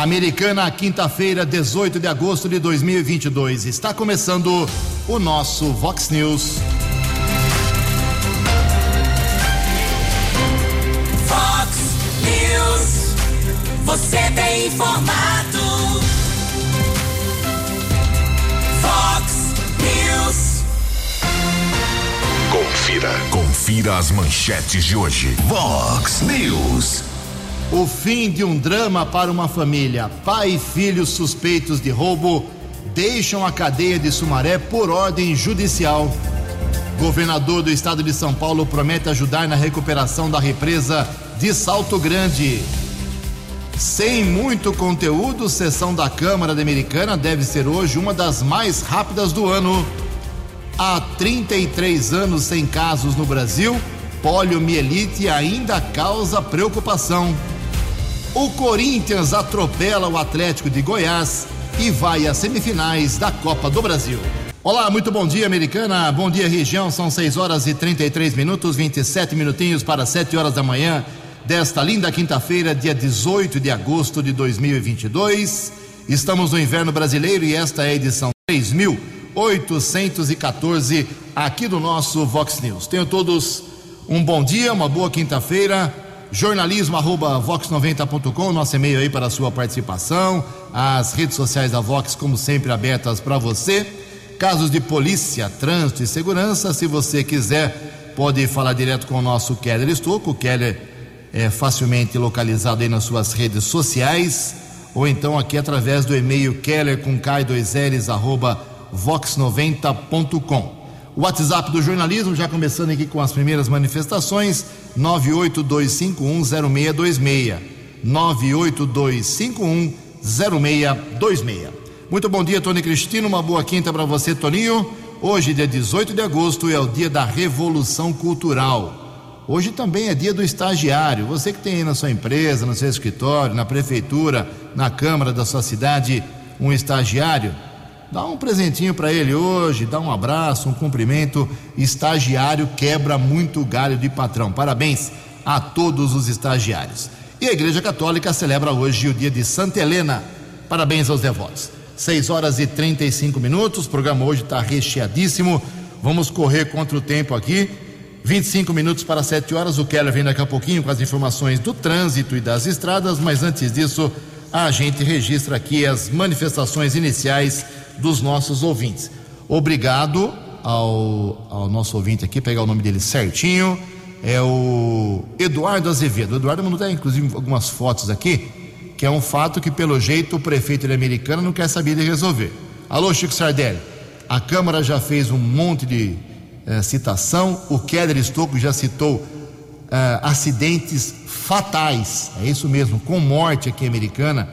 Americana, quinta-feira, 18 de agosto de 2022. Está começando o nosso Vox News. Vox News. Você tem informado. Vox News. Confira. Confira as manchetes de hoje. Vox News. O fim de um drama para uma família. Pai e filho suspeitos de roubo deixam a cadeia de Sumaré por ordem judicial. Governador do estado de São Paulo promete ajudar na recuperação da represa de Salto Grande. Sem muito conteúdo, sessão da Câmara da Americana deve ser hoje uma das mais rápidas do ano. Há 33 anos sem casos no Brasil, poliomielite ainda causa preocupação. O Corinthians atropela o Atlético de Goiás e vai às semifinais da Copa do Brasil. Olá, muito bom dia, americana. Bom dia, região. São 6 horas e 33 minutos, 27 minutinhos para 7 horas da manhã desta linda quinta-feira, dia 18 de agosto de 2022. Estamos no inverno brasileiro e esta é a edição 3814 aqui do nosso Vox News. Tenham todos um bom dia, uma boa quinta-feira jornalismo arroba vox90.com, nosso e-mail aí para a sua participação, as redes sociais da Vox, como sempre, abertas para você. Casos de polícia, trânsito e segurança, se você quiser, pode falar direto com o nosso Keller Estouco. O Keller é facilmente localizado aí nas suas redes sociais, ou então aqui através do e-mail keller com k2ls arroba vox90.com. O WhatsApp do jornalismo, já começando aqui com as primeiras manifestações, 982510626. 982510626. Muito bom dia, Tony Cristino. Uma boa quinta para você, Toninho. Hoje, dia 18 de agosto, é o dia da Revolução Cultural. Hoje também é dia do estagiário. Você que tem aí na sua empresa, no seu escritório, na prefeitura, na Câmara da sua cidade, um estagiário, Dá um presentinho para ele hoje, dá um abraço, um cumprimento. Estagiário quebra muito galho de patrão. Parabéns a todos os estagiários. E a Igreja Católica celebra hoje o dia de Santa Helena. Parabéns aos devotos. 6 horas e 35 minutos. O programa hoje está recheadíssimo. Vamos correr contra o tempo aqui. 25 minutos para 7 horas. O Keller vem daqui a pouquinho com as informações do trânsito e das estradas, mas antes disso, a gente registra aqui as manifestações iniciais dos nossos ouvintes. Obrigado ao, ao nosso ouvinte aqui, pegar o nome dele certinho. É o Eduardo Azevedo. O Eduardo mandou até, inclusive, algumas fotos aqui, que é um fato que, pelo jeito, o prefeito de Americana não quer saber de resolver. Alô, Chico Sardelli. A Câmara já fez um monte de eh, citação, o Keller Estocco já citou eh, acidentes fatais, é isso mesmo, com morte aqui em Americana,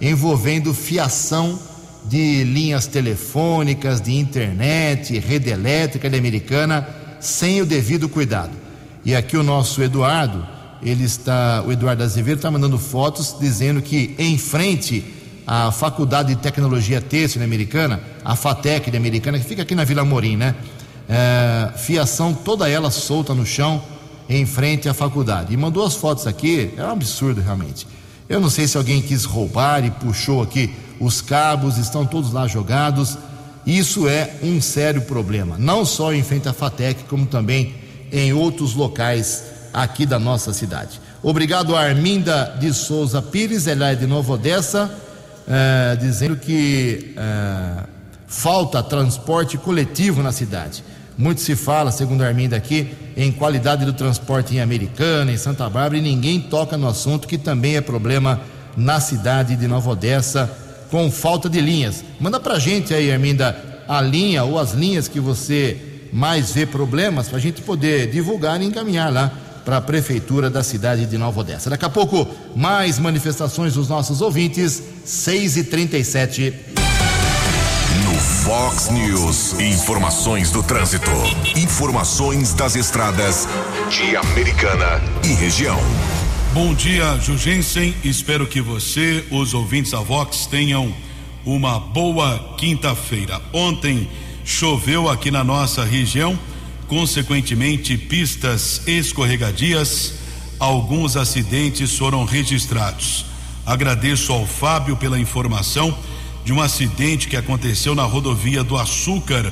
envolvendo fiação de linhas telefônicas, de internet, rede elétrica de Americana, sem o devido cuidado. E aqui o nosso Eduardo, ele está, o Eduardo Azevedo está mandando fotos dizendo que em frente à Faculdade de Tecnologia Têxtil Americana, a FATEC de Americana, que fica aqui na Vila Morim, né? É, fiação toda ela solta no chão em frente à faculdade. E mandou as fotos aqui, é um absurdo realmente. Eu não sei se alguém quis roubar e puxou aqui os cabos, estão todos lá jogados. Isso é um sério problema, não só em frente à FATEC, como também em outros locais aqui da nossa cidade. Obrigado a Arminda de Souza Pires, ela é de Nova Odessa, eh, dizendo que eh, falta transporte coletivo na cidade. Muito se fala, segundo a Arminda aqui, em qualidade do transporte em Americana, em Santa Bárbara, e ninguém toca no assunto que também é problema na cidade de Nova Odessa com falta de linhas. Manda pra gente aí, Arminda, a linha ou as linhas que você mais vê problemas para a gente poder divulgar e encaminhar lá para a prefeitura da cidade de Nova Odessa. Daqui a pouco, mais manifestações dos nossos ouvintes, 6 e 37 No Fox News, informações do trânsito, informações das estradas de Americana e região. Bom dia, Jugensen. Espero que você, os ouvintes da Vox, tenham uma boa quinta-feira. Ontem choveu aqui na nossa região, consequentemente, pistas escorregadias, alguns acidentes foram registrados. Agradeço ao Fábio pela informação de um acidente que aconteceu na rodovia do Açúcar,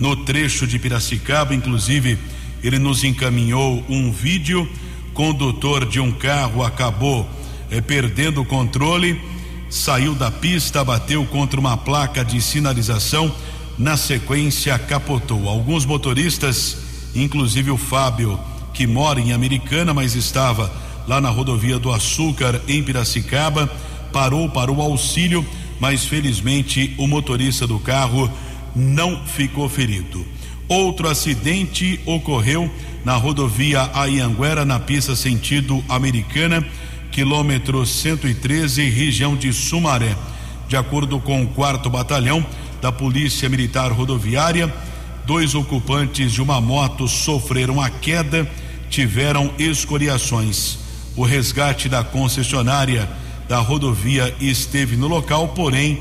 no trecho de Piracicaba. Inclusive, ele nos encaminhou um vídeo. Condutor de um carro acabou eh, perdendo o controle, saiu da pista, bateu contra uma placa de sinalização. Na sequência, capotou. Alguns motoristas, inclusive o Fábio, que mora em Americana, mas estava lá na rodovia do Açúcar, em Piracicaba, parou para o auxílio, mas felizmente o motorista do carro não ficou ferido. Outro acidente ocorreu na rodovia Ayanguera, na pista sentido americana, quilômetro 113, região de Sumaré. De acordo com o quarto batalhão da Polícia Militar Rodoviária, dois ocupantes de uma moto sofreram a queda, tiveram escoriações. O resgate da concessionária da rodovia esteve no local, porém,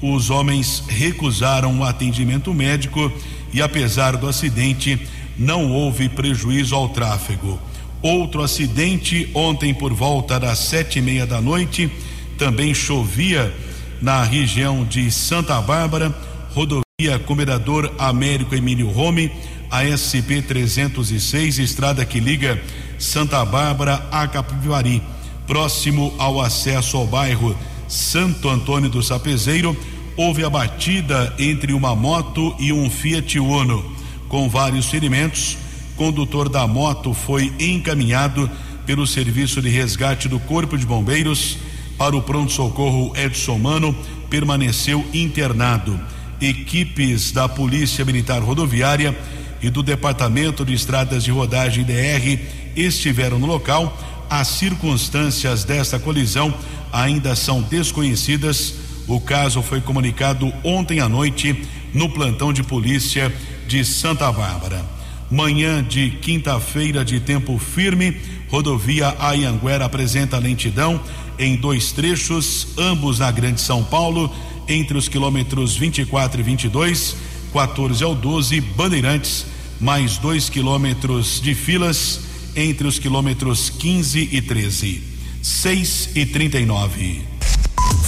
os homens recusaram o atendimento médico e, apesar do acidente, não houve prejuízo ao tráfego. Outro acidente ontem por volta das sete e meia da noite, também chovia na região de Santa Bárbara, rodovia Comendador Américo Emílio Rome, ASP 306, estrada que liga Santa Bárbara a Capivari, próximo ao acesso ao bairro Santo Antônio do Sapezeiro, houve a batida entre uma moto e um Fiat Uno, com vários ferimentos. Condutor da moto foi encaminhado pelo serviço de resgate do Corpo de Bombeiros para o pronto-socorro Edson Mano, permaneceu internado. Equipes da Polícia Militar Rodoviária e do Departamento de Estradas de Rodagem DR estiveram no local. As circunstâncias desta colisão ainda são desconhecidas. O caso foi comunicado ontem à noite no plantão de polícia de Santa Bárbara. Manhã de quinta-feira de tempo firme, rodovia Ayanguera apresenta lentidão em dois trechos, ambos na Grande São Paulo, entre os quilômetros 24 e 22, 14 ao 12, Bandeirantes, mais dois quilômetros de filas entre os quilômetros 15 e 13. 6 e 39.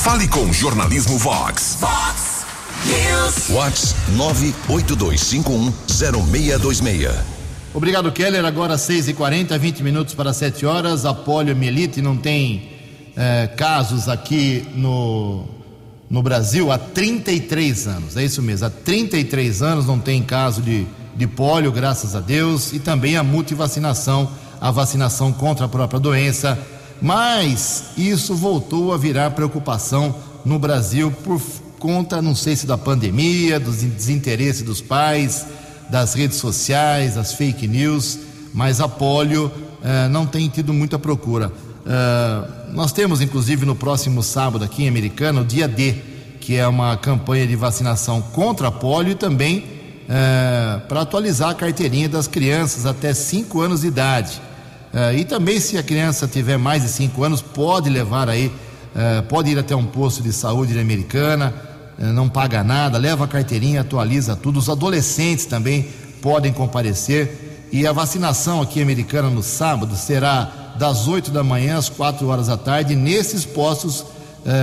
Fale com Jornalismo Vox. Vox News. Vox 982510626. Obrigado, Keller. Agora 6 e 40 20 minutos para 7 horas. A poliomielite não tem eh, casos aqui no, no Brasil há 33 anos. É isso mesmo, há 33 anos não tem caso de, de polio, graças a Deus, e também a multivacinação, a vacinação contra a própria doença. Mas isso voltou a virar preocupação no Brasil por conta, não sei se da pandemia, dos desinteresse dos pais, das redes sociais, das fake news, mas a polio eh, não tem tido muita procura. Eh, nós temos, inclusive, no próximo sábado aqui em Americana, o dia D, que é uma campanha de vacinação contra a polio e também eh, para atualizar a carteirinha das crianças até 5 anos de idade. Eh, e também, se a criança tiver mais de 5 anos, pode levar aí, eh, pode ir até um posto de saúde de Americana, eh, não paga nada, leva a carteirinha, atualiza tudo. Os adolescentes também podem comparecer. E a vacinação aqui Americana no sábado será das 8 da manhã às 4 horas da tarde nesses postos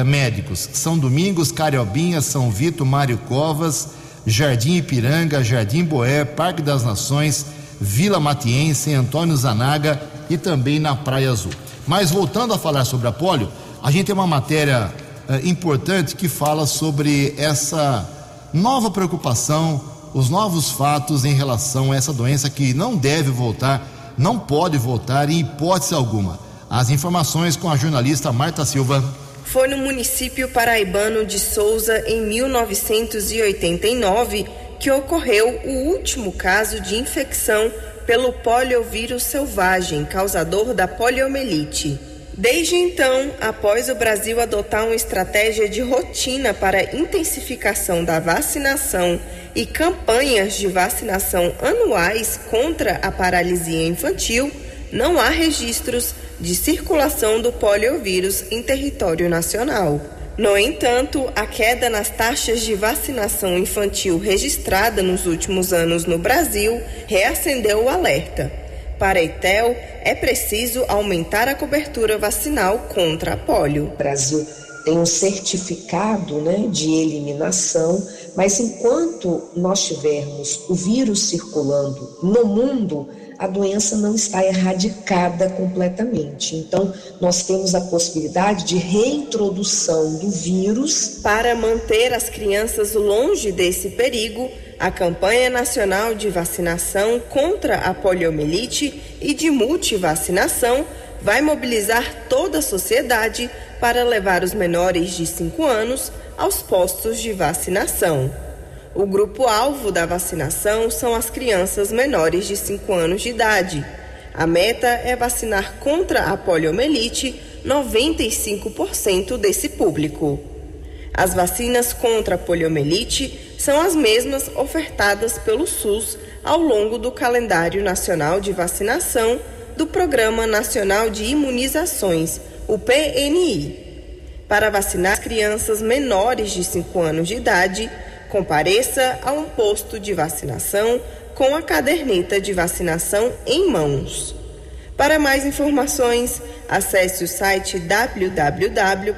médicos. São Domingos, Cariobinha, São Vito, Mário Covas, Jardim Ipiranga, Jardim Boé, Parque das Nações, Vila Matiense, Antônio Zanaga e também na Praia Azul. Mas voltando a falar sobre a polio, a gente tem uma matéria eh, importante que fala sobre essa nova preocupação, os novos fatos em relação a essa doença que não deve voltar, não pode voltar em hipótese alguma. As informações com a jornalista Marta Silva. Foi no município paraibano de Souza, em 1989, que ocorreu o último caso de infecção pelo poliovírus selvagem, causador da poliomielite. Desde então, após o Brasil adotar uma estratégia de rotina para intensificação da vacinação e campanhas de vacinação anuais contra a paralisia infantil, não há registros de circulação do poliovírus em território nacional. No entanto, a queda nas taxas de vacinação infantil registrada nos últimos anos no Brasil reacendeu o alerta. Para a ETEL, é preciso aumentar a cobertura vacinal contra a polio. O Brasil tem um certificado né, de eliminação, mas enquanto nós tivermos o vírus circulando no mundo, a doença não está erradicada completamente. Então, nós temos a possibilidade de reintrodução do vírus. Para manter as crianças longe desse perigo, a campanha nacional de vacinação contra a poliomielite e de multivacinação vai mobilizar toda a sociedade para levar os menores de 5 anos aos postos de vacinação. O grupo-alvo da vacinação são as crianças menores de 5 anos de idade. A meta é vacinar contra a poliomielite 95% desse público. As vacinas contra a poliomielite são as mesmas ofertadas pelo SUS ao longo do calendário nacional de vacinação do Programa Nacional de Imunizações, o PNI. Para vacinar crianças menores de 5 anos de idade, compareça a um posto de vacinação com a caderneta de vacinação em mãos. Para mais informações, acesse o site www.gov.br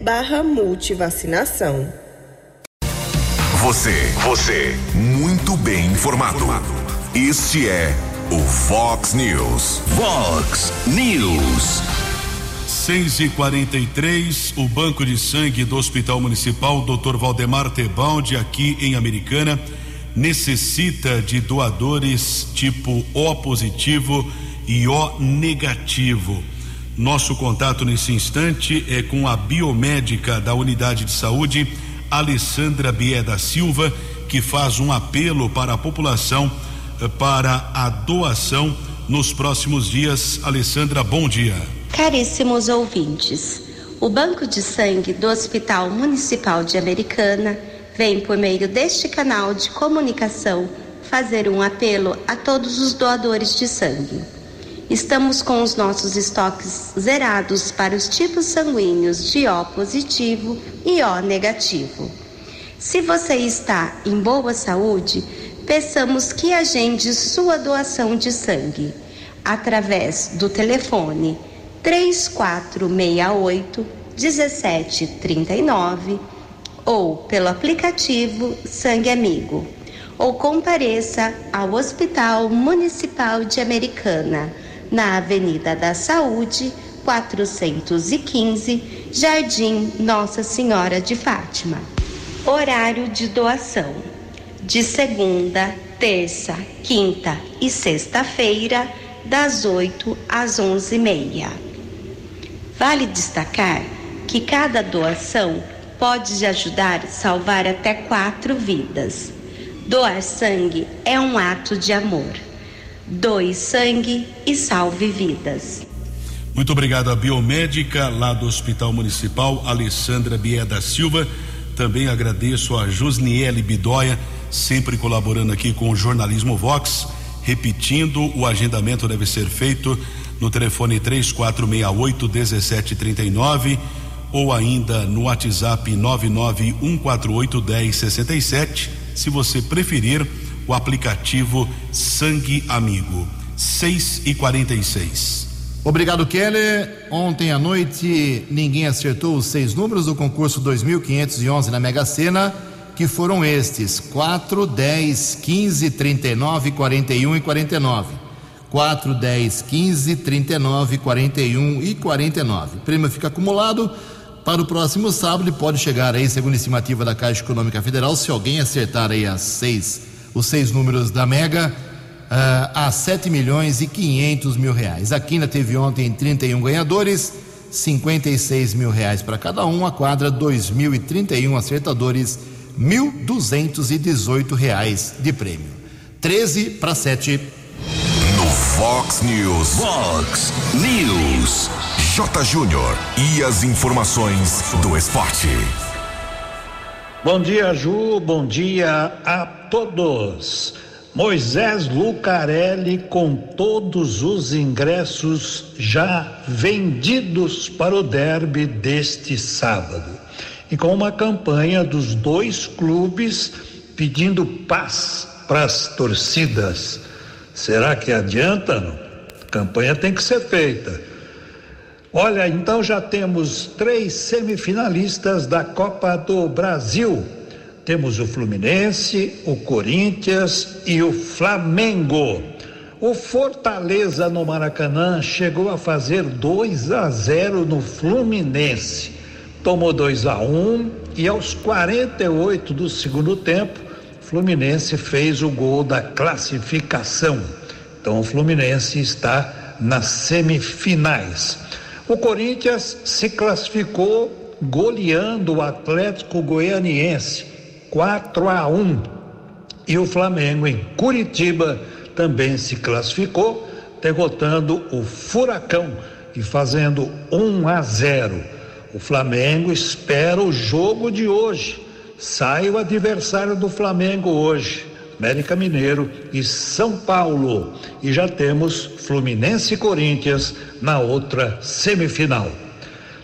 barra multivacinação. Você, você, muito bem informado. Este é o Fox News. Fox News. 6 e 43 o Banco de Sangue do Hospital Municipal Dr. Valdemar Tebaldi, aqui em Americana, necessita de doadores tipo O positivo e O negativo. Nosso contato nesse instante é com a biomédica da unidade de saúde, Alessandra Bieda Silva, que faz um apelo para a população eh, para a doação nos próximos dias. Alessandra, bom dia. Caríssimos ouvintes, o Banco de Sangue do Hospital Municipal de Americana vem, por meio deste canal de comunicação, fazer um apelo a todos os doadores de sangue. Estamos com os nossos estoques zerados para os tipos sanguíneos de O positivo e O negativo. Se você está em boa saúde, peçamos que agende sua doação de sangue através do telefone 3468 1739 ou pelo aplicativo Sangue Amigo ou compareça ao Hospital Municipal de Americana, na Avenida da Saúde, 415, Jardim Nossa Senhora de Fátima. Horário de doação: de segunda, terça, quinta e sexta-feira, das 8 às 11h30. Vale destacar que cada doação pode ajudar a salvar até quatro vidas. Doar sangue é um ato de amor. Doe sangue e salve vidas. Muito obrigado à biomédica lá do Hospital Municipal, Alessandra Bieda Silva. Também agradeço a Josniele Bidóia, sempre colaborando aqui com o Jornalismo Vox. Repetindo, o agendamento deve ser feito no telefone 3468 1739 ou ainda no WhatsApp 99148 1067, se você preferir o aplicativo Sangue Amigo. 6 e 46 Obrigado, Keller. Ontem à noite ninguém acertou os seis números do concurso 2511 na Mega Sena, que foram estes: 4, 10, 15, 39, 41 e 49. 4, 10, 15, 39, 41 e 49. O prêmio fica acumulado para o próximo sábado e pode chegar aí, segundo a estimativa da Caixa Econômica Federal, se alguém acertar aí as seis, os seis números da Mega, a 7 milhões e 500 mil reais. A Quina teve ontem 31 ganhadores, 56 mil reais para cada um. A quadra, 2.031 acertadores, 1.218 reais de prêmio. 13 para 7. No Fox News. Fox News. J. Júnior. E as informações do esporte. Bom dia, Ju. Bom dia a todos. Moisés Lucarelli com todos os ingressos já vendidos para o derby deste sábado. E com uma campanha dos dois clubes pedindo paz para as torcidas. Será que adianta? Não? Campanha tem que ser feita. Olha, então já temos três semifinalistas da Copa do Brasil. Temos o Fluminense, o Corinthians e o Flamengo. O Fortaleza no Maracanã chegou a fazer 2 a 0 no Fluminense. Tomou 2 a 1 e aos 48 do segundo tempo, Fluminense fez o gol da classificação. Então o Fluminense está nas semifinais. O Corinthians se classificou goleando o Atlético Goianiense 4 a 1. E o Flamengo em Curitiba também se classificou, derrotando o Furacão e fazendo 1 a 0. O Flamengo espera o jogo de hoje. Sai o adversário do Flamengo hoje, América Mineiro e São Paulo. E já temos Fluminense e Corinthians na outra semifinal.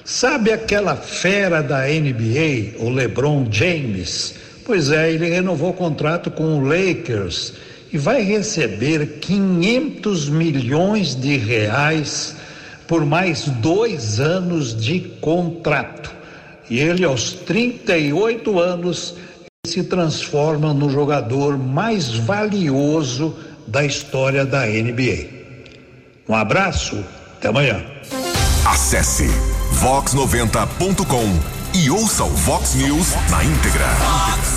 Sabe aquela fera da NBA, o LeBron James? Pois é, ele renovou o contrato com o Lakers e vai receber 500 milhões de reais por mais dois anos de contrato. E ele, aos 38 anos, se transforma no jogador mais valioso da história da NBA. Um abraço, até amanhã. Acesse vox90.com e ouça o Vox News na íntegra.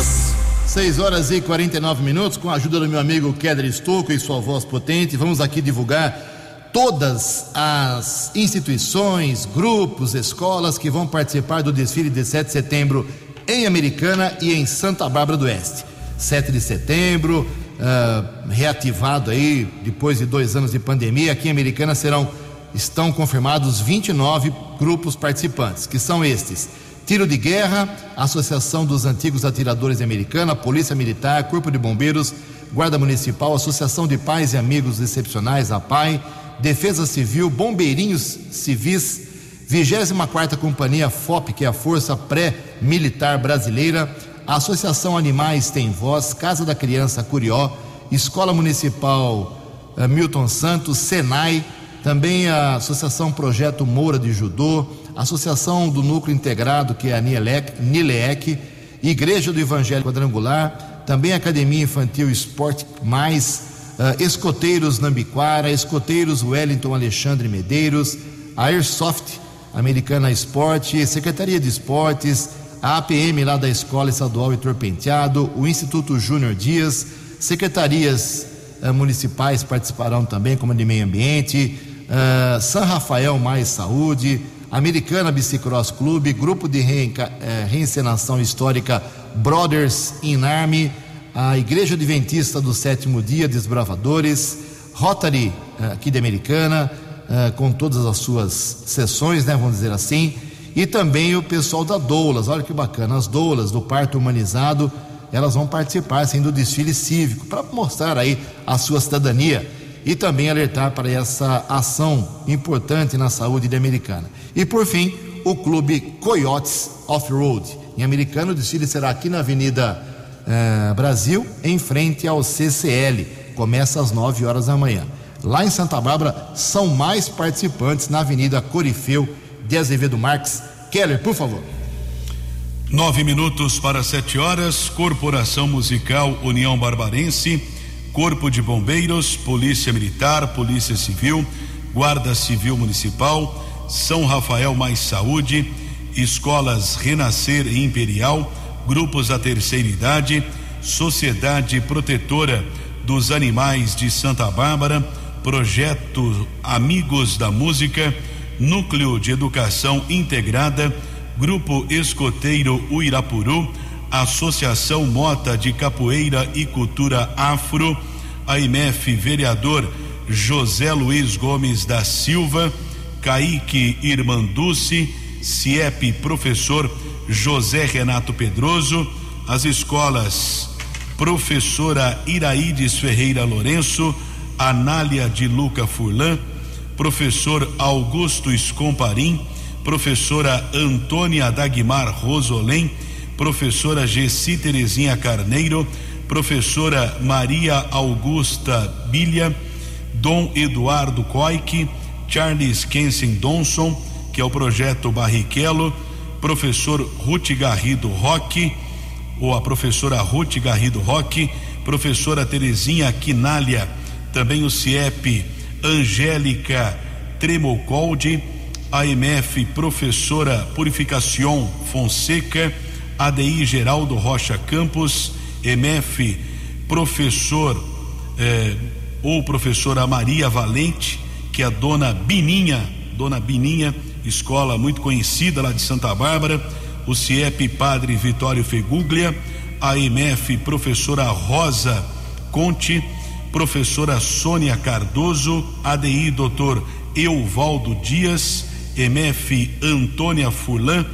News. 6 horas e 49 minutos, com a ajuda do meu amigo Kedra Estouco e sua voz potente, vamos aqui divulgar todas as instituições, grupos, escolas que vão participar do desfile de 7 de setembro em Americana e em Santa Bárbara do Oeste. 7 de setembro, uh, reativado aí depois de dois anos de pandemia, aqui em Americana serão estão confirmados 29 grupos participantes, que são estes: Tiro de Guerra, Associação dos Antigos Atiradores Americana, Polícia Militar, Corpo de Bombeiros, Guarda Municipal, Associação de Pais e Amigos Excepcionais, a PAI, Defesa Civil, Bombeirinhos Civis, 24ª Companhia FOP, que é a Força Pré-Militar Brasileira, Associação Animais Tem Voz, Casa da Criança Curió, Escola Municipal uh, Milton Santos, Senai, também a Associação Projeto Moura de Judô, Associação do Núcleo Integrado, que é a NILEEC, Igreja do Evangelho Quadrangular, também Academia Infantil Esporte Mais, uh, Escoteiros Nambiquara, Escoteiros Wellington Alexandre Medeiros, Airsoft Americana Esporte, Secretaria de Esportes, a APM lá da Escola Estadual Heitor Penteado, o Instituto Júnior Dias, secretarias uh, municipais participarão também, como de Meio Ambiente, uh, São Rafael Mais Saúde, Americana Bicicross Clube, Grupo de reenca, eh, Reencenação Histórica Brothers in Army, a Igreja Adventista do Sétimo Dia Desbravadores, Rotary eh, aqui de Americana, eh, com todas as suas sessões, né, vamos dizer assim, e também o pessoal da Doulas, olha que bacana, as Doulas do Parto Humanizado, elas vão participar assim, do desfile cívico, para mostrar aí a sua cidadania e também alertar para essa ação importante na saúde de Americana. E por fim, o Clube Coyotes Off-Road. Em Americana, o desfile será aqui na Avenida eh, Brasil, em frente ao CCL. Começa às 9 horas da manhã. Lá em Santa Bárbara, são mais participantes na Avenida Corifeu de Azevedo Marques. Keller, por favor. Nove minutos para sete horas. Corporação Musical União Barbarense Corpo de Bombeiros, Polícia Militar, Polícia Civil, Guarda Civil Municipal, São Rafael Mais Saúde, Escolas Renascer e Imperial, Grupos da Terceira Idade, Sociedade Protetora dos Animais de Santa Bárbara, Projeto Amigos da Música, Núcleo de Educação Integrada, Grupo Escoteiro Uirapuru, Associação Mota de Capoeira e Cultura Afro, AMF Vereador José Luiz Gomes da Silva, Caíque Irmanducci, CIEP Professor José Renato Pedroso, as escolas Professora Iraides Ferreira Lourenço, Anália de Luca Furlan, Professor Augusto Escomparim, Professora Antônia Dagmar Rosolém, professora Gessi Terezinha Carneiro, professora Maria Augusta Bilha, Dom Eduardo Coic, Charles Kensen Donson, que é o projeto Barrichello, professor Ruth Garrido Roque, ou a professora Ruth Garrido Roque, professora Terezinha Quinalha, também o CIEP Angélica Tremocoldi, AMF professora Purificação Fonseca, ADI Geraldo Rocha Campos, MF professor eh, ou professora Maria Valente, que é a dona Bininha, dona Bininha, escola muito conhecida lá de Santa Bárbara, o CIEP Padre Vitório Feguglia, AMF professora Rosa Conte, professora Sônia Cardoso, ADI doutor Euvaldo Dias, MF Antônia Furlan,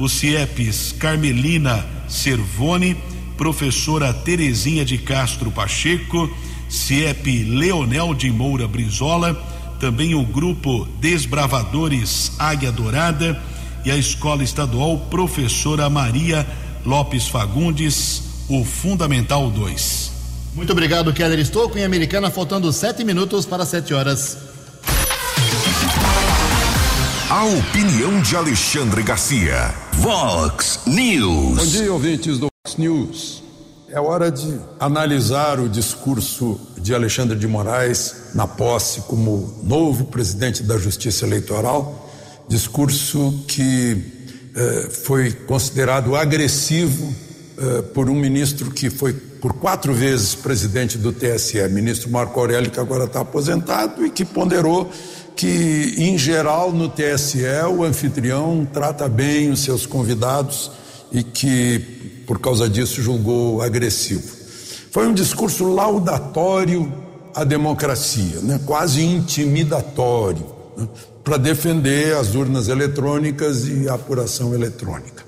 o CIEPs Carmelina Servone, professora Terezinha de Castro Pacheco, CIEP Leonel de Moura Brizola, também o grupo Desbravadores Águia Dourada e a Escola Estadual Professora Maria Lopes Fagundes, o Fundamental 2. Muito obrigado, Keller Estouco, em Americana, faltando sete minutos para sete horas. A opinião de Alexandre Garcia. Vox News. Bom dia, ouvintes do Vox News. É hora de analisar o discurso de Alexandre de Moraes na posse como novo presidente da Justiça Eleitoral. Discurso que eh, foi considerado agressivo eh, por um ministro que foi por quatro vezes presidente do TSE, ministro Marco Aurélio, que agora está aposentado e que ponderou que, em geral, no TSE, o anfitrião trata bem os seus convidados e que, por causa disso, julgou agressivo. Foi um discurso laudatório à democracia, né? quase intimidatório, né? para defender as urnas eletrônicas e a apuração eletrônica.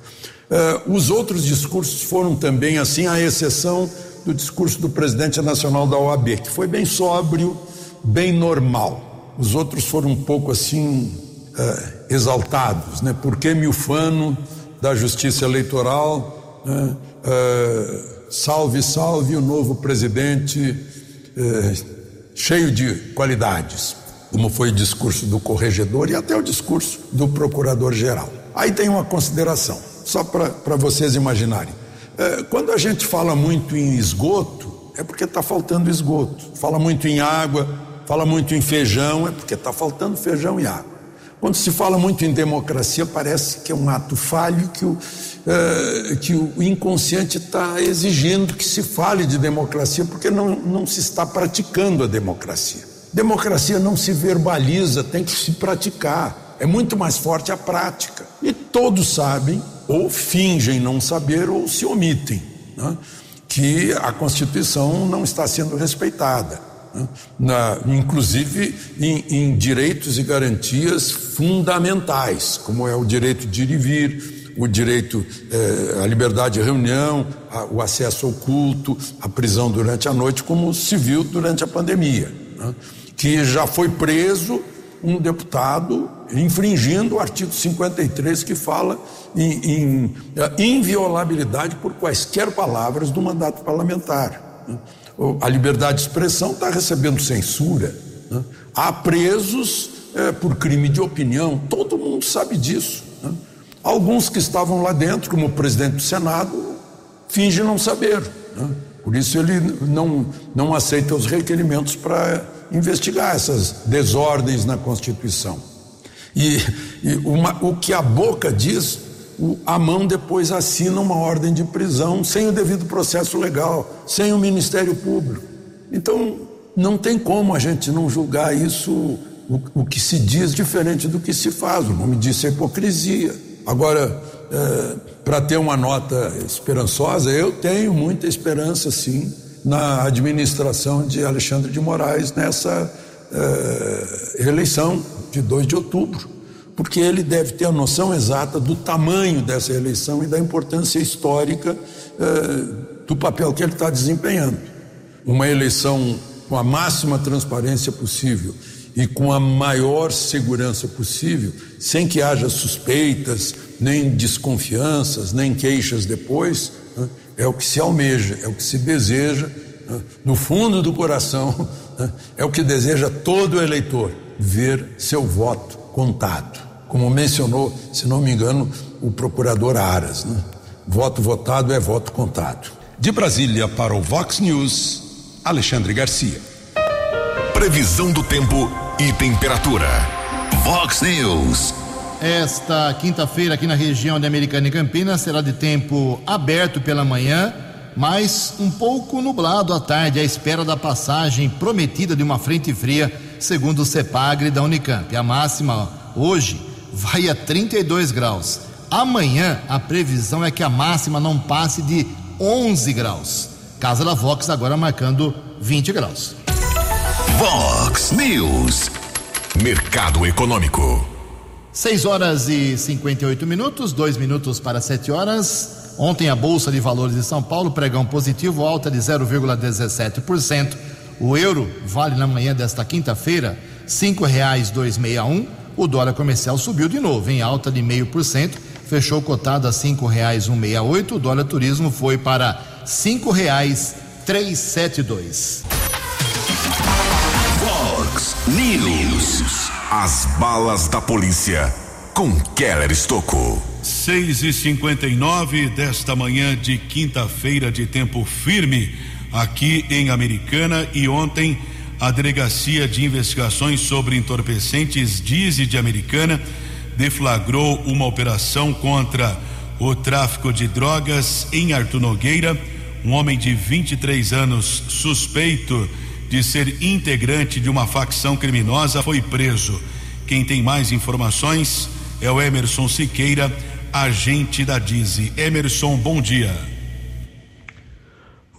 Uh, os outros discursos foram também assim, à exceção do discurso do presidente nacional da OAB, que foi bem sóbrio, bem normal. Os outros foram um pouco assim uh, exaltados, né? Porque Milfano da Justiça Eleitoral, né? uh, salve, salve o novo presidente, uh, cheio de qualidades, como foi o discurso do corregedor e até o discurso do procurador-geral. Aí tem uma consideração, só para vocês imaginarem. quando a gente fala muito em esgoto, é porque está faltando esgoto. Fala muito em água, fala muito em feijão, é porque está faltando feijão e água. Quando se fala muito em democracia, parece que é um ato falho que o, uh, que o inconsciente está exigindo que se fale de democracia, porque não, não se está praticando a democracia. Democracia não se verbaliza, tem que se praticar. É muito mais forte a prática. E todos sabem, ou fingem não saber, ou se omitem, né? que a Constituição não está sendo respeitada na, inclusive em, em, direitos e garantias fundamentais, como é o direito de ir e vir, o direito eh, à liberdade de reunião, a, o acesso ao culto, a prisão durante a noite, como se viu durante a pandemia, né? que já foi preso um deputado infringindo o artigo 53 que fala em, em eh, inviolabilidade por quaisquer palavras do mandato parlamentar. Né? A liberdade de expressão está recebendo censura. Né? Há presos é, por crime de opinião, todo mundo sabe disso. Né? Alguns que estavam lá dentro, como o presidente do Senado, fingem não saber. Né? Por isso ele não, não aceita os requerimentos para investigar essas desordens na Constituição. E, e uma, o que a boca diz a mão depois assina uma ordem de prisão sem o devido processo legal, sem o Ministério Público. Então, não tem como a gente não julgar isso, o, o que se diz, diferente do que se faz. O nome disso é hipocrisia. Agora, é, para ter uma nota esperançosa, eu tenho muita esperança, sim, na administração de Alexandre de Moraes nessa é, eleição de 2 de outubro porque ele deve ter a noção exata do tamanho dessa eleição e da importância histórica eh, do papel que ele está desempenhando. Uma eleição com a máxima transparência possível e com a maior segurança possível, sem que haja suspeitas, nem desconfianças, nem queixas depois, né? é o que se almeja, é o que se deseja, né? no fundo do coração, né? é o que deseja todo eleitor, ver seu voto contado. Como mencionou, se não me engano, o procurador Aras. Né? Voto votado é voto contado. De Brasília para o Vox News, Alexandre Garcia. Previsão do tempo e temperatura. Vox News. Esta quinta-feira aqui na região de Americana e Campinas será de tempo aberto pela manhã, mas um pouco nublado à tarde, à espera da passagem prometida de uma frente fria, segundo o CEPAGRE da Unicamp. A máxima hoje vai a 32 graus. Amanhã a previsão é que a máxima não passe de 11 graus. Casa da Vox agora marcando 20 graus. Vox News. Mercado Econômico. 6 horas e 58 minutos, dois minutos para 7 horas. Ontem a Bolsa de Valores de São Paulo, pregão positivo, alta de 0,17%. O euro vale na manhã desta quinta-feira cinco reais dois meia um. O dólar comercial subiu de novo, em alta de meio por cento, fechou cotado a cinco reais um meia oito. O dólar turismo foi para cinco reais três sete dois. Vox News. As balas da polícia com Keller Estocou. 6 e 59 desta manhã de quinta-feira de tempo firme aqui em Americana e ontem a Delegacia de Investigações sobre Entorpecentes Dize de Americana deflagrou uma operação contra o tráfico de drogas em Artur Nogueira. Um homem de 23 anos suspeito de ser integrante de uma facção criminosa foi preso. Quem tem mais informações é o Emerson Siqueira, agente da Dize. Emerson, bom dia.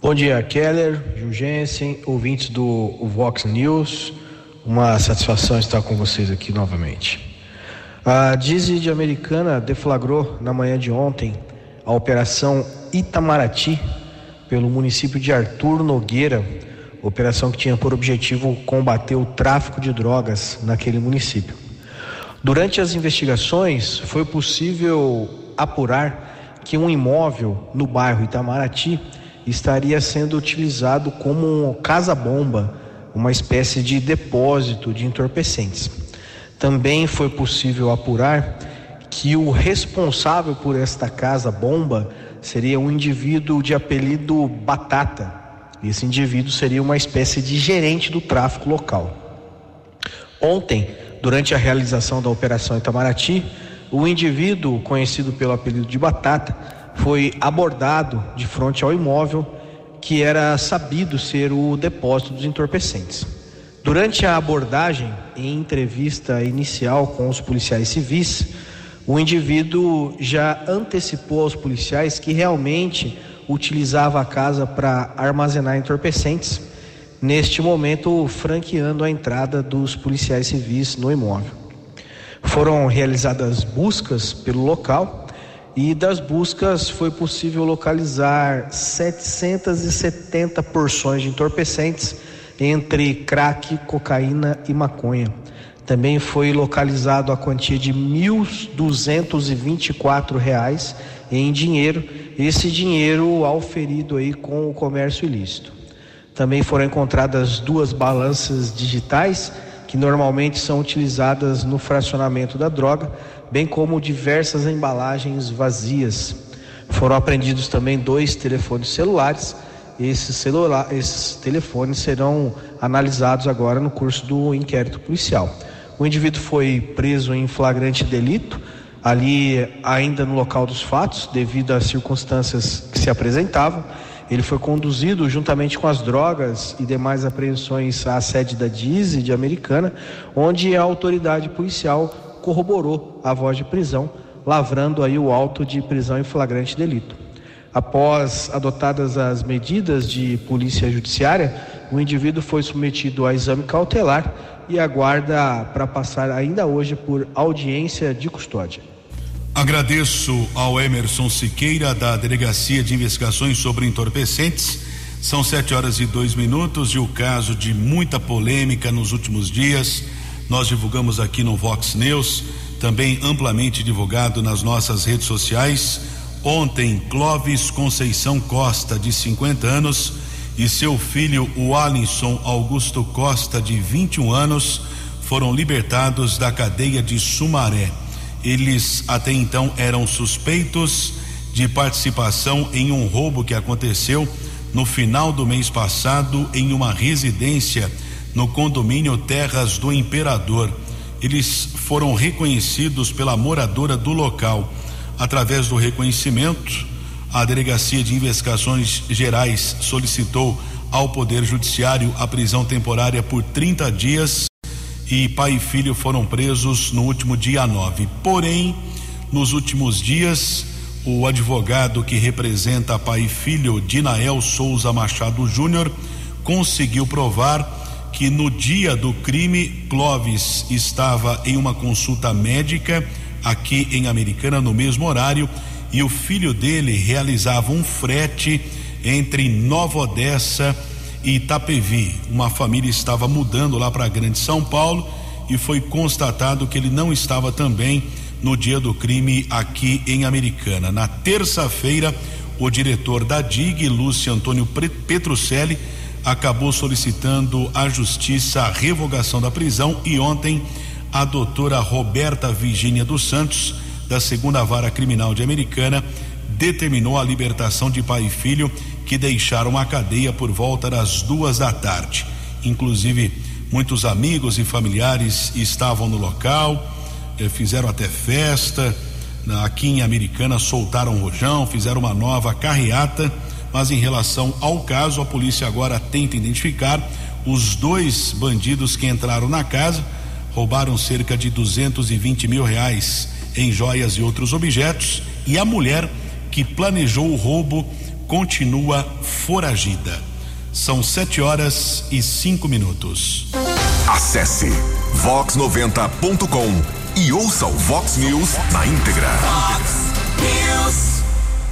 Bom dia, Keller, Jugensen, ouvintes do Vox News. Uma satisfação estar com vocês aqui novamente. A Dize de Americana deflagrou na manhã de ontem a operação Itamaraty pelo município de Artur Nogueira operação que tinha por objetivo combater o tráfico de drogas naquele município. Durante as investigações, foi possível apurar que um imóvel no bairro Itamaraty estaria sendo utilizado como casa-bomba, uma espécie de depósito de entorpecentes. Também foi possível apurar que o responsável por esta casa-bomba seria um indivíduo de apelido Batata, esse indivíduo seria uma espécie de gerente do tráfico local. Ontem, durante a realização da operação Itamaraty, o indivíduo, conhecido pelo apelido de Batata, foi abordado de frente ao imóvel que era sabido ser o depósito dos entorpecentes. Durante a abordagem, em entrevista inicial com os policiais civis, o indivíduo já antecipou aos policiais que realmente utilizava a casa para armazenar entorpecentes, neste momento franqueando a entrada dos policiais civis no imóvel. Foram realizadas buscas pelo local e das buscas foi possível localizar 770 porções de entorpecentes entre crack, cocaína e maconha. Também foi localizado a quantia de R$ 1.224 em dinheiro, esse dinheiro auferido aí com o comércio ilícito. Também foram encontradas duas balanças digitais que normalmente são utilizadas no fracionamento da droga, bem como diversas embalagens vazias. Foram apreendidos também dois telefones celulares. Esses, celular, esses telefones serão analisados agora no curso do inquérito policial. O indivíduo foi preso em flagrante delito ali ainda no local dos fatos, devido às circunstâncias que se apresentavam. Ele foi conduzido juntamente com as drogas e demais apreensões à sede da DISE de Americana, onde a autoridade policial corroborou a voz de prisão, lavrando aí o auto de prisão em flagrante delito. Após adotadas as medidas de polícia judiciária, o indivíduo foi submetido a exame cautelar e aguarda para passar ainda hoje por audiência de custódia. Agradeço ao Emerson Siqueira, da Delegacia de Investigações sobre Entorpecentes. São sete horas e dois minutos e o caso de muita polêmica nos últimos dias. Nós divulgamos aqui no Vox News, também amplamente divulgado nas nossas redes sociais. Ontem, Clóvis Conceição Costa, de 50 anos, e seu filho, o Alisson Augusto Costa, de 21 anos, foram libertados da cadeia de Sumaré. Eles até então eram suspeitos de participação em um roubo que aconteceu no final do mês passado em uma residência no condomínio Terras do Imperador. Eles foram reconhecidos pela moradora do local. Através do reconhecimento, a Delegacia de Investigações Gerais solicitou ao Poder Judiciário a prisão temporária por 30 dias e pai e filho foram presos no último dia 9. Porém, nos últimos dias, o advogado que representa pai e filho, Dinael Souza Machado Júnior, conseguiu provar que no dia do crime, Clóvis estava em uma consulta médica aqui em Americana no mesmo horário e o filho dele realizava um frete entre Nova Odessa e Itapevi. Uma família estava mudando lá para Grande São Paulo e foi constatado que ele não estava também no dia do crime aqui em Americana. Na terça-feira, o diretor da DIG, Lúcio Antônio Petrucelli, acabou solicitando à justiça a revogação da prisão e ontem a doutora Roberta Virgínia dos Santos, da segunda vara criminal de Americana, determinou a libertação de pai e filho que deixaram a cadeia por volta das duas da tarde. Inclusive, muitos amigos e familiares estavam no local, eh, fizeram até festa. Aqui em Americana soltaram o rojão, fizeram uma nova carreata, mas em relação ao caso, a polícia agora tenta identificar os dois bandidos que entraram na casa roubaram cerca de 220 mil reais em joias e outros objetos e a mulher que planejou o roubo continua foragida. São sete horas e cinco minutos. Acesse vox90.com e ouça o Vox News na íntegra.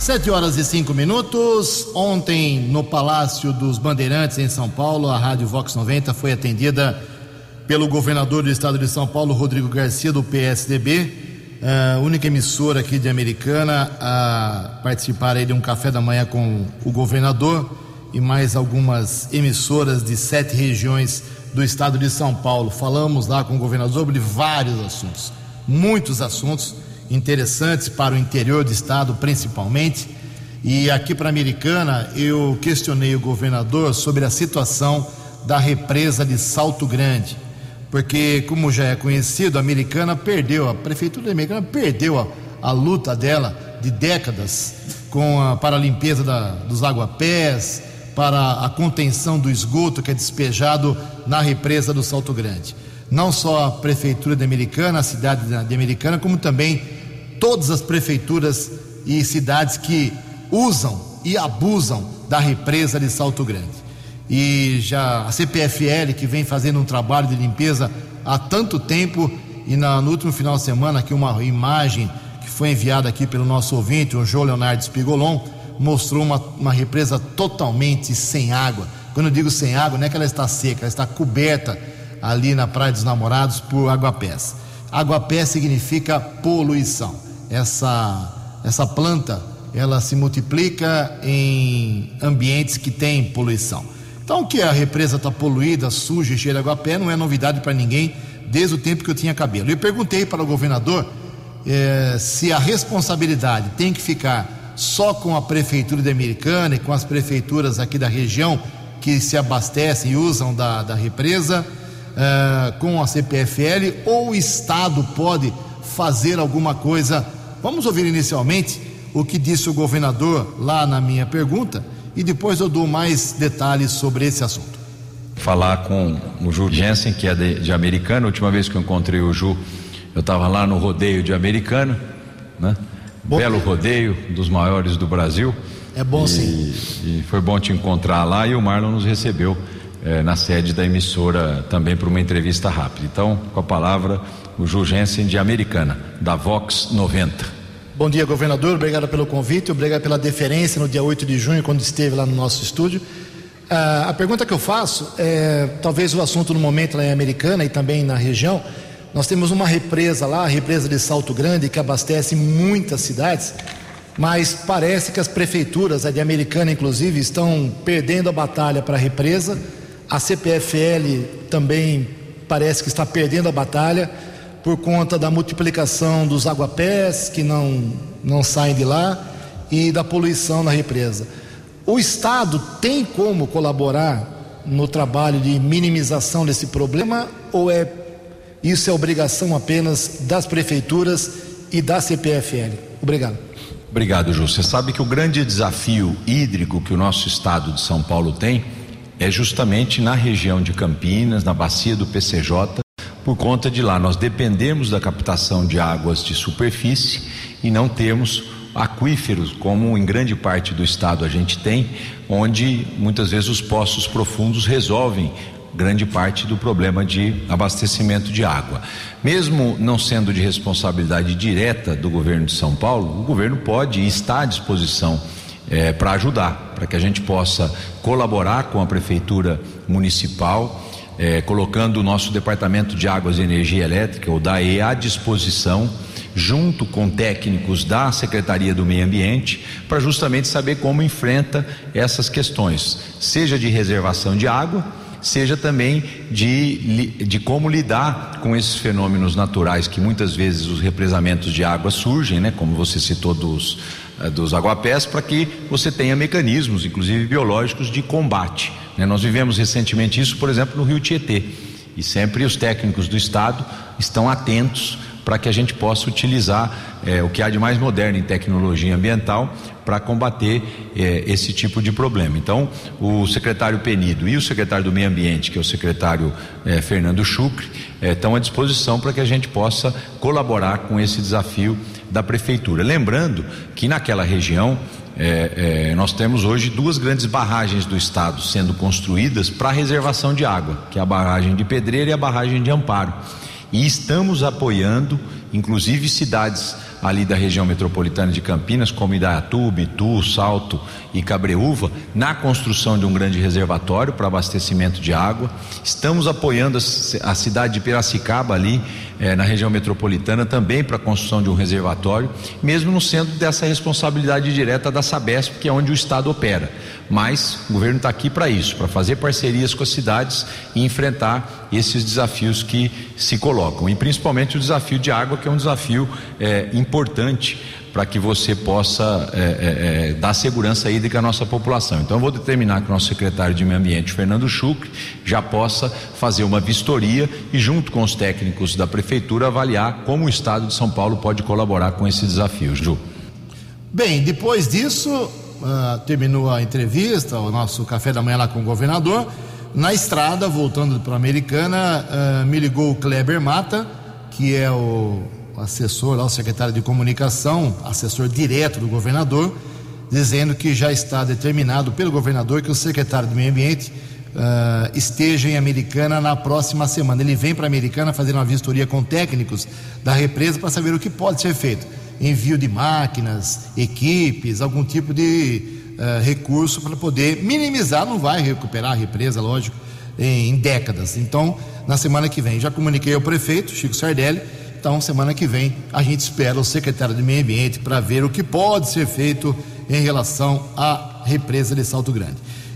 Sete horas e cinco minutos. Ontem, no Palácio dos Bandeirantes, em São Paulo, a Rádio Vox 90 foi atendida pelo governador do estado de São Paulo, Rodrigo Garcia, do PSDB, a única emissora aqui de Americana a participar aí de um café da manhã com o governador e mais algumas emissoras de sete regiões do estado de São Paulo. Falamos lá com o governador sobre vários assuntos, muitos assuntos interessantes para o interior do estado, principalmente. E aqui para Americana, eu questionei o governador sobre a situação da represa de Salto Grande porque, como já é conhecido, a americana perdeu, a prefeitura americana perdeu a, a luta dela de décadas com a, para a limpeza da, dos aguapés, para a contenção do esgoto que é despejado na represa do Salto Grande. Não só a prefeitura de Americana, a cidade de Americana, como também todas as prefeituras e cidades que usam e abusam da represa de Salto Grande e já a CPFL que vem fazendo um trabalho de limpeza há tanto tempo e na, no último final de semana aqui uma imagem que foi enviada aqui pelo nosso ouvinte, o João Leonardo Spigolon, mostrou uma, uma represa totalmente sem água. Quando eu digo sem água, não é que ela está seca, ela está coberta ali na Praia dos Namorados por aguapés. Aguapé significa poluição. Essa, essa planta, ela se multiplica em ambientes que têm poluição. Então, que a represa está poluída, suja, cheia de água pé, não é novidade para ninguém desde o tempo que eu tinha cabelo. Eu perguntei para o governador eh, se a responsabilidade tem que ficar só com a prefeitura de Americana e com as prefeituras aqui da região que se abastecem e usam da, da represa, eh, com a CPFL, ou o Estado pode fazer alguma coisa. Vamos ouvir inicialmente o que disse o governador lá na minha pergunta e depois eu dou mais detalhes sobre esse assunto. Falar com o Ju Jensen, que é de, de Americana. A última vez que eu encontrei o Ju, eu estava lá no rodeio de Americana, né? Bom, Belo rodeio, dos maiores do Brasil. É bom e, sim. E foi bom te encontrar lá e o Marlon nos recebeu eh, na sede da emissora também para uma entrevista rápida. Então, com a palavra, o Ju Jensen de Americana, da Vox 90. Bom dia, governador. Obrigado pelo convite, obrigado pela deferência no dia 8 de junho, quando esteve lá no nosso estúdio. Ah, a pergunta que eu faço é: talvez o assunto no momento lá em Americana e também na região. Nós temos uma represa lá, a represa de Salto Grande, que abastece muitas cidades. mas parece que as prefeituras, a de Americana inclusive, estão perdendo a batalha para a represa. A CPFL também parece que está perdendo a batalha por conta da multiplicação dos aguapés que não, não saem de lá e da poluição na represa. O Estado tem como colaborar no trabalho de minimização desse problema ou é isso é obrigação apenas das prefeituras e da CPFL? Obrigado. Obrigado, Ju. Você sabe que o grande desafio hídrico que o nosso estado de São Paulo tem é justamente na região de Campinas, na bacia do PCJ, por conta de lá nós dependemos da captação de águas de superfície e não temos aquíferos, como em grande parte do estado a gente tem, onde muitas vezes os poços profundos resolvem grande parte do problema de abastecimento de água. Mesmo não sendo de responsabilidade direta do governo de São Paulo, o governo pode e está à disposição é, para ajudar, para que a gente possa colaborar com a prefeitura municipal. É, colocando o nosso departamento de águas e energia elétrica, o DAE, à disposição, junto com técnicos da Secretaria do Meio Ambiente, para justamente saber como enfrenta essas questões, seja de reservação de água, seja também de, de como lidar com esses fenômenos naturais que muitas vezes os represamentos de água surgem, né? Como você citou dos dos aguapés, para que você tenha mecanismos, inclusive biológicos, de combate. Né? Nós vivemos recentemente isso, por exemplo, no Rio Tietê, e sempre os técnicos do Estado estão atentos para que a gente possa utilizar eh, o que há de mais moderno em tecnologia ambiental para combater eh, esse tipo de problema. Então, o secretário Penido e o secretário do Meio Ambiente, que é o secretário eh, Fernando Chucre, estão à disposição para que a gente possa colaborar com esse desafio da prefeitura. Lembrando que naquela região é, é, nós temos hoje duas grandes barragens do estado sendo construídas para reservação de água, que é a barragem de Pedreira e a barragem de Amparo. E estamos apoiando, inclusive cidades ali da região metropolitana de Campinas, como Idaiatuba, Itu, Salto e Cabreúva, na construção de um grande reservatório para abastecimento de água. Estamos apoiando a, cidade de Piracicaba ali eh, na região metropolitana também para a construção de um reservatório, mesmo não sendo dessa responsabilidade direta da Sabesp, que é onde o Estado opera. Mas o governo está aqui para isso, para fazer parcerias com as cidades e enfrentar esses desafios que se colocam, e principalmente o desafio de água, que é um desafio eh, importante para que você possa é, é, é, dar segurança hídrica à nossa população. Então, eu vou determinar que o nosso secretário de Meio Ambiente, Fernando Chucre, já possa fazer uma vistoria e, junto com os técnicos da Prefeitura, avaliar como o Estado de São Paulo pode colaborar com esse desafio. Ju. Bem, depois disso, uh, terminou a entrevista, o nosso café da manhã lá com o governador. Na estrada, voltando para a Americana, uh, me ligou o Kleber Mata, que é o assessor, lá, o secretário de comunicação, assessor direto do governador, dizendo que já está determinado pelo governador que o secretário do Meio Ambiente uh, esteja em Americana na próxima semana. Ele vem para Americana fazer uma vistoria com técnicos da represa para saber o que pode ser feito. Envio de máquinas, equipes, algum tipo de uh, recurso para poder minimizar, não vai recuperar a represa, lógico, em, em décadas. Então, na semana que vem, já comuniquei ao prefeito, Chico Sardelli, então, semana que vem, a gente espera o secretário de Meio Ambiente para ver o que pode ser feito em relação à represa de Salto Grande.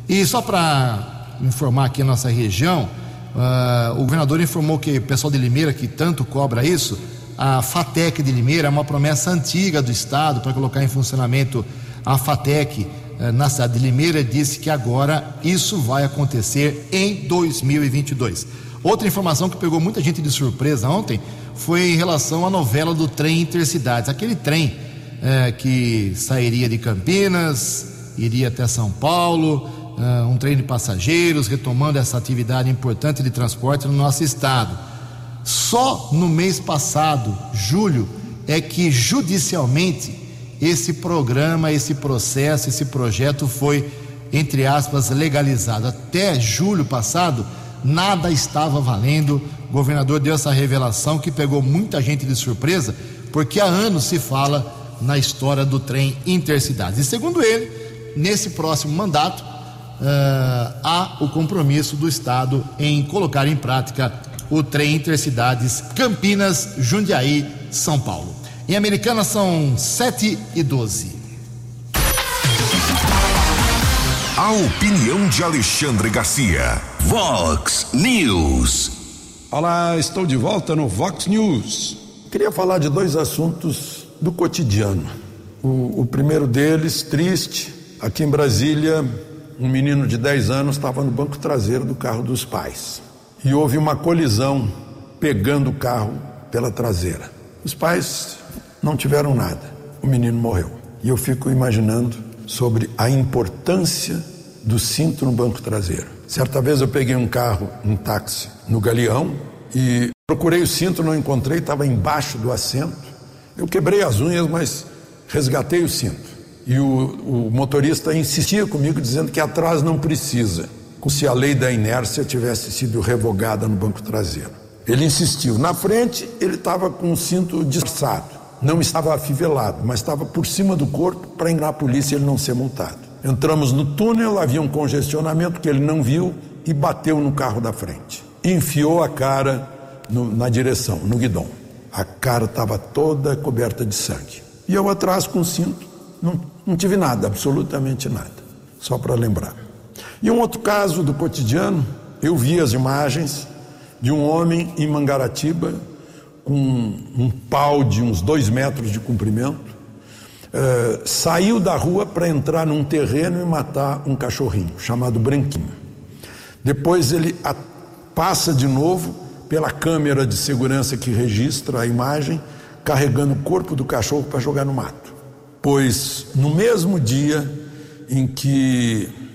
E só para informar aqui a nossa região, uh, o governador informou que o pessoal de Limeira, que tanto cobra isso, a FATEC de Limeira é uma promessa antiga do Estado para colocar em funcionamento a FATEC uh, na cidade de Limeira, disse que agora isso vai acontecer em 2022. Outra informação que pegou muita gente de surpresa ontem foi em relação à novela do trem Intercidades. Aquele trem é, que sairia de Campinas, iria até São Paulo, é, um trem de passageiros, retomando essa atividade importante de transporte no nosso estado. Só no mês passado, julho, é que judicialmente esse programa, esse processo, esse projeto foi, entre aspas, legalizado. Até julho passado, nada estava valendo. O governador deu essa revelação que pegou muita gente de surpresa, porque há anos se fala na história do trem intercidades. E segundo ele, nesse próximo mandato, uh, há o compromisso do Estado em colocar em prática o trem entre as cidades Campinas, Jundiaí, São Paulo. Em Americana são 7 e 12. A opinião de Alexandre Garcia. Vox News. Olá, estou de volta no Vox News. Queria falar de dois assuntos do cotidiano. O, o primeiro deles, triste, aqui em Brasília, um menino de 10 anos estava no banco traseiro do carro dos pais. E houve uma colisão pegando o carro pela traseira. Os pais não tiveram nada. O menino morreu. E eu fico imaginando sobre a importância do cinto no banco traseiro. Certa vez eu peguei um carro, um táxi, no Galeão e procurei o cinto, não encontrei, estava embaixo do assento. Eu quebrei as unhas, mas resgatei o cinto. E o, o motorista insistia comigo, dizendo que atrás não precisa, como se a lei da inércia tivesse sido revogada no banco traseiro. Ele insistiu. Na frente, ele estava com o cinto disfarçado não estava afivelado, mas estava por cima do corpo para enganar a polícia e ele não ser multado. Entramos no túnel, havia um congestionamento que ele não viu e bateu no carro da frente. Enfiou a cara no, na direção, no guidão. A cara estava toda coberta de sangue. E eu atrás com o cinto, não, não tive nada, absolutamente nada. Só para lembrar. E um outro caso do cotidiano, eu vi as imagens de um homem em Mangaratiba com um pau de uns dois metros de comprimento, uh, saiu da rua para entrar num terreno e matar um cachorrinho chamado Branquinho. Depois ele passa de novo pela câmera de segurança que registra a imagem, carregando o corpo do cachorro para jogar no mato. Pois no mesmo dia em que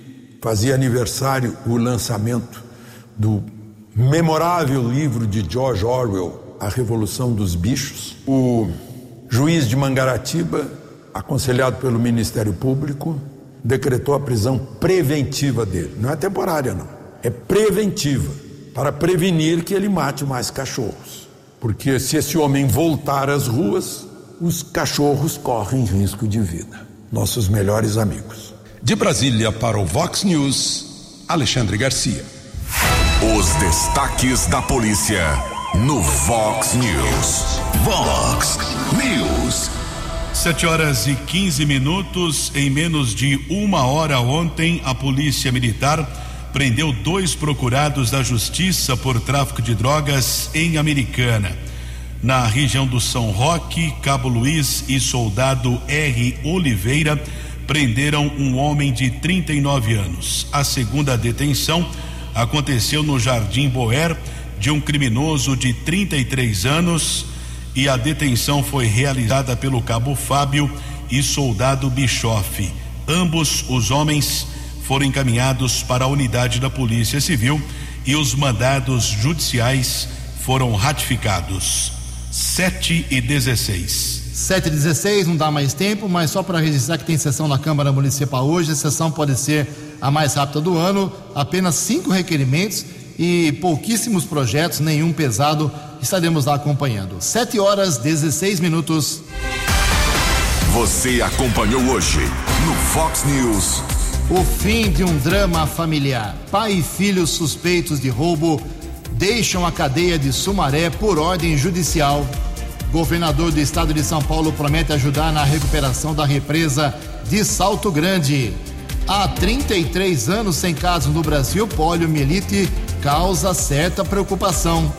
fazia aniversário o lançamento do memorável livro de George Orwell, a Revolução dos Bichos. O juiz de Mangaratiba, aconselhado pelo Ministério Público, decretou a prisão preventiva dele. Não é temporária, não. É preventiva, para prevenir que ele mate mais cachorros. Porque se esse homem voltar às ruas, os cachorros correm risco de vida. Nossos melhores amigos. De Brasília para o Vox News, Alexandre Garcia. Os destaques da polícia no Vox News. Vox News. Sete horas e 15 minutos. Em menos de uma hora ontem, a Polícia Militar prendeu dois procurados da Justiça por tráfico de drogas em Americana. Na região do São Roque, Cabo Luiz e soldado R. Oliveira prenderam um homem de 39 anos. A segunda detenção aconteceu no Jardim Boer de um criminoso de 33 anos e a detenção foi realizada pelo cabo Fábio e soldado Bischoff. Ambos os homens foram encaminhados para a unidade da Polícia Civil e os mandados judiciais foram ratificados. 7 e 16. 7 e 16, não dá mais tempo, mas só para registrar que tem sessão na Câmara Municipal hoje. A sessão pode ser a mais rápida do ano, apenas cinco requerimentos e pouquíssimos projetos, nenhum pesado. Estaremos lá acompanhando. 7 horas 16 minutos. Você acompanhou hoje no Fox News. O fim de um drama familiar. Pai e filho suspeitos de roubo deixam a cadeia de Sumaré por ordem judicial. Governador do estado de São Paulo promete ajudar na recuperação da represa de Salto Grande. Há 33 anos sem caso no Brasil, poliomielite causa certa preocupação.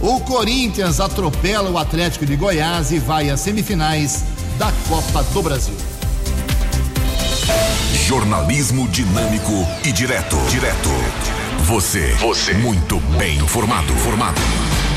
O Corinthians atropela o Atlético de Goiás e vai às semifinais da Copa do Brasil. Jornalismo dinâmico e direto. Direto. Você. Você. Muito bem informado. Formado.